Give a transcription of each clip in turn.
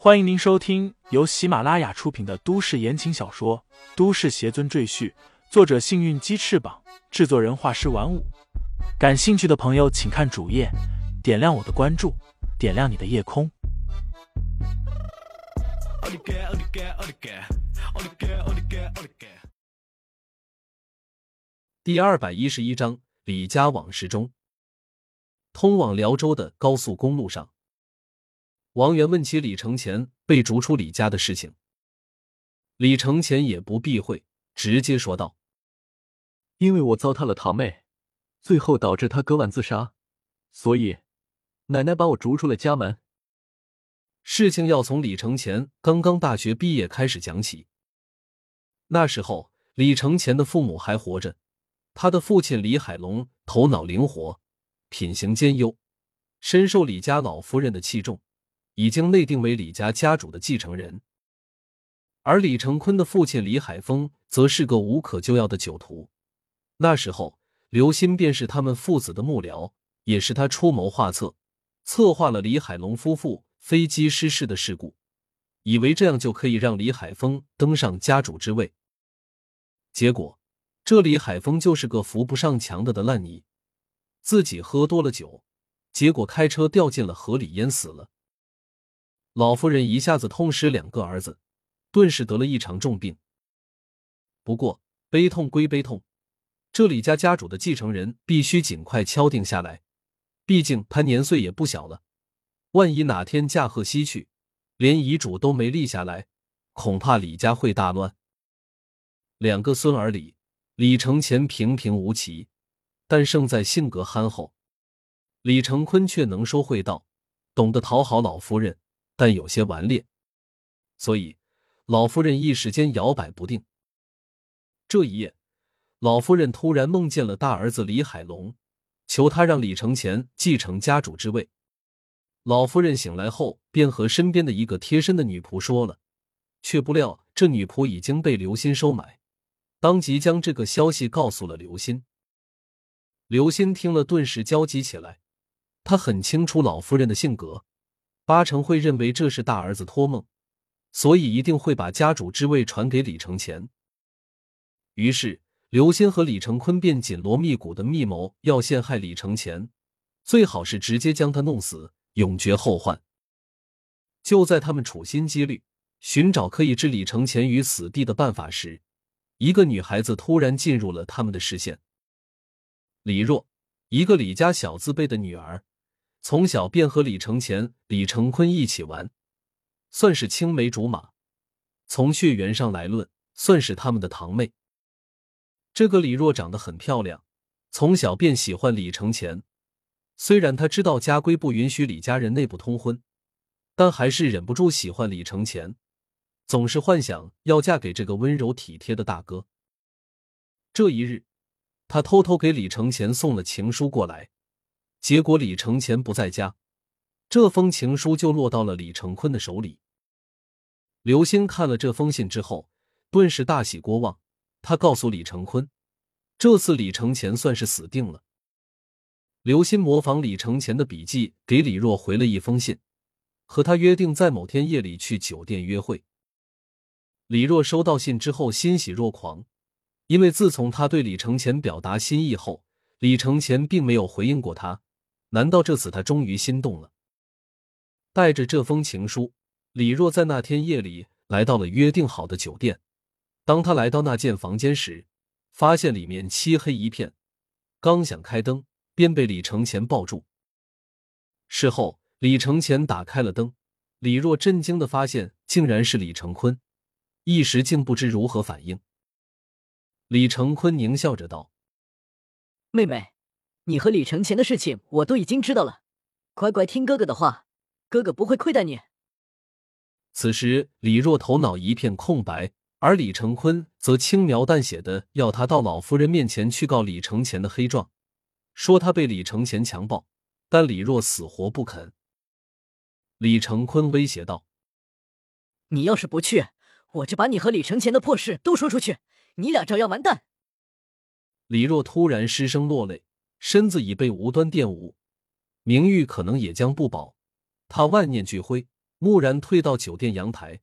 欢迎您收听由喜马拉雅出品的都市言情小说《都市邪尊赘婿》，作者：幸运鸡翅膀，制作人：画师玩五。感兴趣的朋友，请看主页，点亮我的关注，点亮你的夜空。第二百一十一章：李家往事中，通往辽州的高速公路上。王源问起李承前被逐出李家的事情，李承前也不避讳，直接说道：“因为我糟蹋了堂妹，最后导致她割腕自杀，所以奶奶把我逐出了家门。”事情要从李承前刚刚大学毕业开始讲起。那时候，李承前的父母还活着，他的父亲李海龙头脑灵活，品行兼优，深受李家老夫人的器重。已经内定为李家家主的继承人，而李成坤的父亲李海峰则是个无可救药的酒徒。那时候，刘鑫便是他们父子的幕僚，也是他出谋划策，策划了李海龙夫妇飞机失事的事故，以为这样就可以让李海峰登上家主之位。结果，这李海峰就是个扶不上墙的的烂泥，自己喝多了酒，结果开车掉进了河里淹死了。老夫人一下子痛失两个儿子，顿时得了一场重病。不过悲痛归悲痛，这李家家主的继承人必须尽快敲定下来，毕竟他年岁也不小了。万一哪天驾鹤西去，连遗嘱都没立下来，恐怕李家会大乱。两个孙儿里，李承前平平无奇，但胜在性格憨厚；李承坤却能说会道，懂得讨好老夫人。但有些顽劣，所以老夫人一时间摇摆不定。这一夜，老夫人突然梦见了大儿子李海龙，求他让李承前继承家主之位。老夫人醒来后，便和身边的一个贴身的女仆说了，却不料这女仆已经被刘鑫收买，当即将这个消息告诉了刘鑫。刘鑫听了，顿时焦急起来，他很清楚老夫人的性格。八成会认为这是大儿子托梦，所以一定会把家主之位传给李承前。于是刘鑫和李承坤便紧锣密鼓的密谋，要陷害李承前，最好是直接将他弄死，永绝后患。就在他们处心积虑寻找可以置李承前于死地的办法时，一个女孩子突然进入了他们的视线。李若，一个李家小字辈的女儿。从小便和李承前、李承坤一起玩，算是青梅竹马。从血缘上来论，算是他们的堂妹。这个李若长得很漂亮，从小便喜欢李承前。虽然他知道家规不允许李家人内部通婚，但还是忍不住喜欢李承前，总是幻想要嫁给这个温柔体贴的大哥。这一日，他偷偷给李承前送了情书过来。结果李承前不在家，这封情书就落到了李承坤的手里。刘星看了这封信之后，顿时大喜过望。他告诉李承坤，这次李承前算是死定了。刘鑫模仿李承前的笔记，给李若回了一封信，和他约定在某天夜里去酒店约会。李若收到信之后欣喜若狂，因为自从他对李承前表达心意后，李承前并没有回应过他。难道这次他终于心动了？带着这封情书，李若在那天夜里来到了约定好的酒店。当他来到那间房间时，发现里面漆黑一片，刚想开灯，便被李承前抱住。事后，李承前打开了灯，李若震惊的发现竟然是李承坤，一时竟不知如何反应。李承坤狞笑着道：“妹妹。”你和李承前的事情我都已经知道了，乖乖听哥哥的话，哥哥不会亏待你。此时李若头脑一片空白，而李承坤则轻描淡写的要他到老夫人面前去告李承前的黑状，说他被李承前强暴，但李若死活不肯。李承坤威胁道：“你要是不去，我就把你和李承前的破事都说出去，你俩照样完蛋。”李若突然失声落泪。身子已被无端玷污，名誉可能也将不保。他万念俱灰，蓦然退到酒店阳台，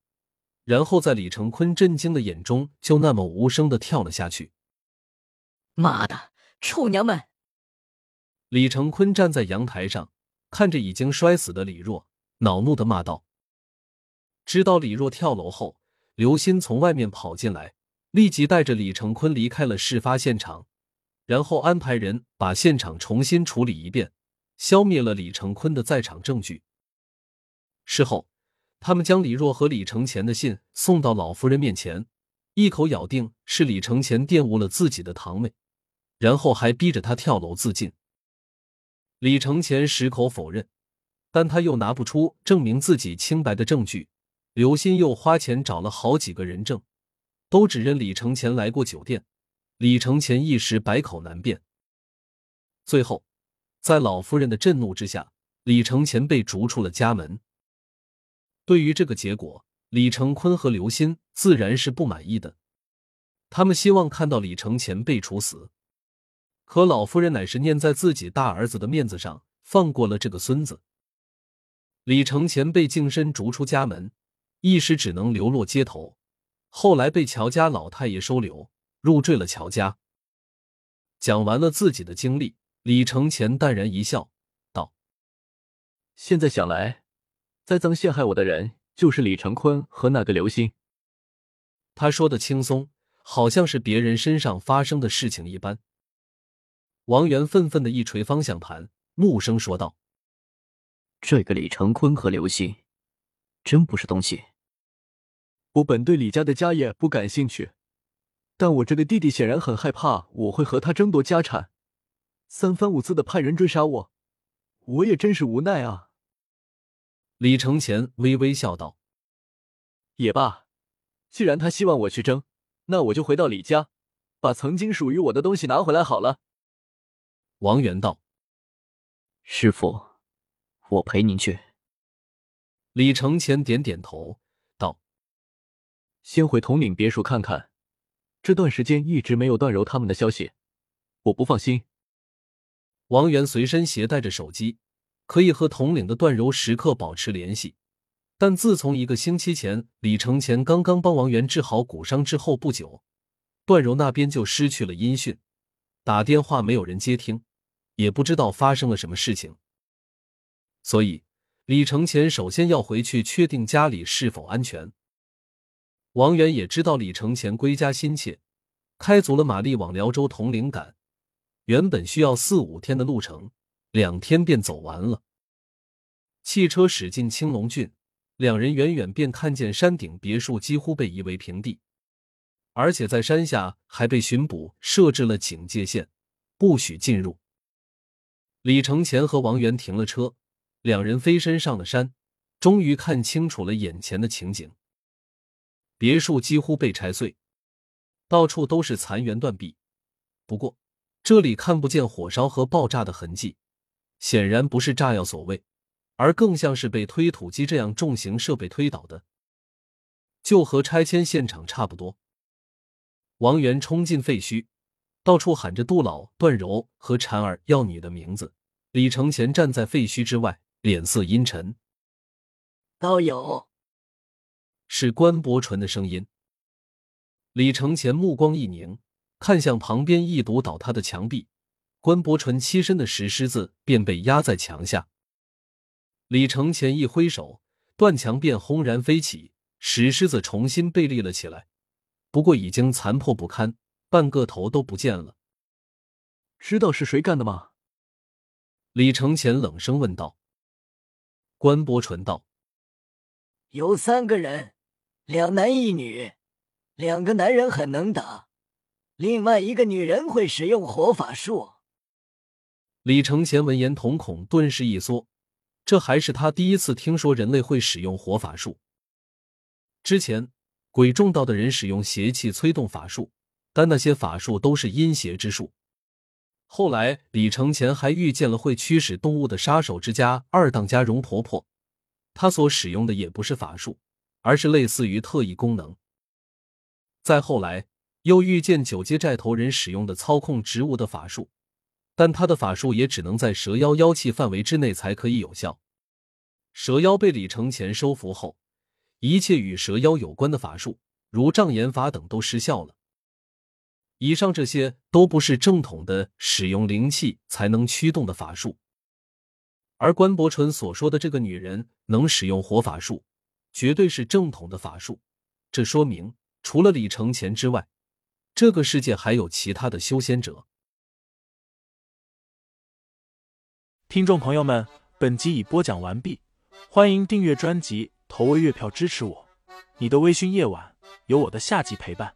然后在李成坤震惊的眼中，就那么无声的跳了下去。妈的，臭娘们！李成坤站在阳台上，看着已经摔死的李若，恼怒的骂道。知道李若跳楼后，刘鑫从外面跑进来，立即带着李成坤离开了事发现场，然后安排人把现场重新处理一遍，消灭了李成坤的在场证据。事后，他们将李若和李承前的信送到老夫人面前，一口咬定是李承前玷污了自己的堂妹，然后还逼着她跳楼自尽。李承前矢口否认，但他又拿不出证明自己清白的证据。刘鑫又花钱找了好几个人证，都指认李承前来过酒店。李承前一时百口难辩。最后，在老夫人的震怒之下，李承前被逐出了家门。对于这个结果，李承坤和刘鑫自然是不满意的。他们希望看到李承前被处死，可老夫人乃是念在自己大儿子的面子上，放过了这个孙子。李承前被净身逐出家门。一时只能流落街头，后来被乔家老太爷收留，入赘了乔家。讲完了自己的经历，李承前淡然一笑，道：“现在想来，栽赃陷害我的人就是李承坤和那个刘星。”他说的轻松，好像是别人身上发生的事情一般。王源愤愤的一捶方向盘，怒声说道：“这个李承坤和刘星，真不是东西。”我本对李家的家业不感兴趣，但我这个弟弟显然很害怕我会和他争夺家产，三番五次的派人追杀我，我也真是无奈啊。李承前微微笑道：“也罢，既然他希望我去争，那我就回到李家，把曾经属于我的东西拿回来好了。”王元道：“师傅，我陪您去。”李承前点点头。道先回统领别墅看看，这段时间一直没有段柔他们的消息，我不放心。王源随身携带着手机，可以和统领的段柔时刻保持联系。但自从一个星期前李承前刚刚帮王源治好骨伤之后不久，段柔那边就失去了音讯，打电话没有人接听，也不知道发生了什么事情。所以李承前首先要回去确定家里是否安全。王源也知道李承前归家心切，开足了马力往辽州铜陵赶。原本需要四五天的路程，两天便走完了。汽车驶进青龙郡，两人远远便看见山顶别墅几乎被夷为平地，而且在山下还被巡捕设置了警戒线，不许进入。李承前和王源停了车，两人飞身上了山，终于看清楚了眼前的情景。别墅几乎被拆碎，到处都是残垣断壁。不过这里看不见火烧和爆炸的痕迹，显然不是炸药所为，而更像是被推土机这样重型设备推倒的，就和拆迁现场差不多。王源冲进废墟，到处喊着杜老、段柔和婵儿要女的名字。李承前站在废墟之外，脸色阴沉。道友。是关伯纯的声音。李承前目光一凝，看向旁边一堵倒塌的墙壁，关伯纯栖身的石狮子便被压在墙下。李承前一挥手，断墙便轰然飞起，石狮子重新被立了起来，不过已经残破不堪，半个头都不见了。知道是谁干的吗？李承前冷声问道。关伯纯道：“有三个人。”两男一女，两个男人很能打，另外一个女人会使用火法术。李承前闻言，瞳孔顿时一缩，这还是他第一次听说人类会使用火法术。之前鬼众道的人使用邪气催动法术，但那些法术都是阴邪之术。后来李承前还遇见了会驱使动物的杀手之家二当家容婆婆，她所使用的也不是法术。而是类似于特异功能。再后来，又遇见九阶寨头人使用的操控植物的法术，但他的法术也只能在蛇妖妖气范围之内才可以有效。蛇妖被李承前收服后，一切与蛇妖有关的法术，如障眼法等都失效了。以上这些都不是正统的使用灵气才能驱动的法术，而关伯淳所说的这个女人能使用火法术，绝对是正统的法术。这说明，除了李承前之外，这个世界还有其他的修仙者。听众朋友们，本集已播讲完毕，欢迎订阅专辑，投喂月票支持我。你的微醺夜晚，有我的下集陪伴。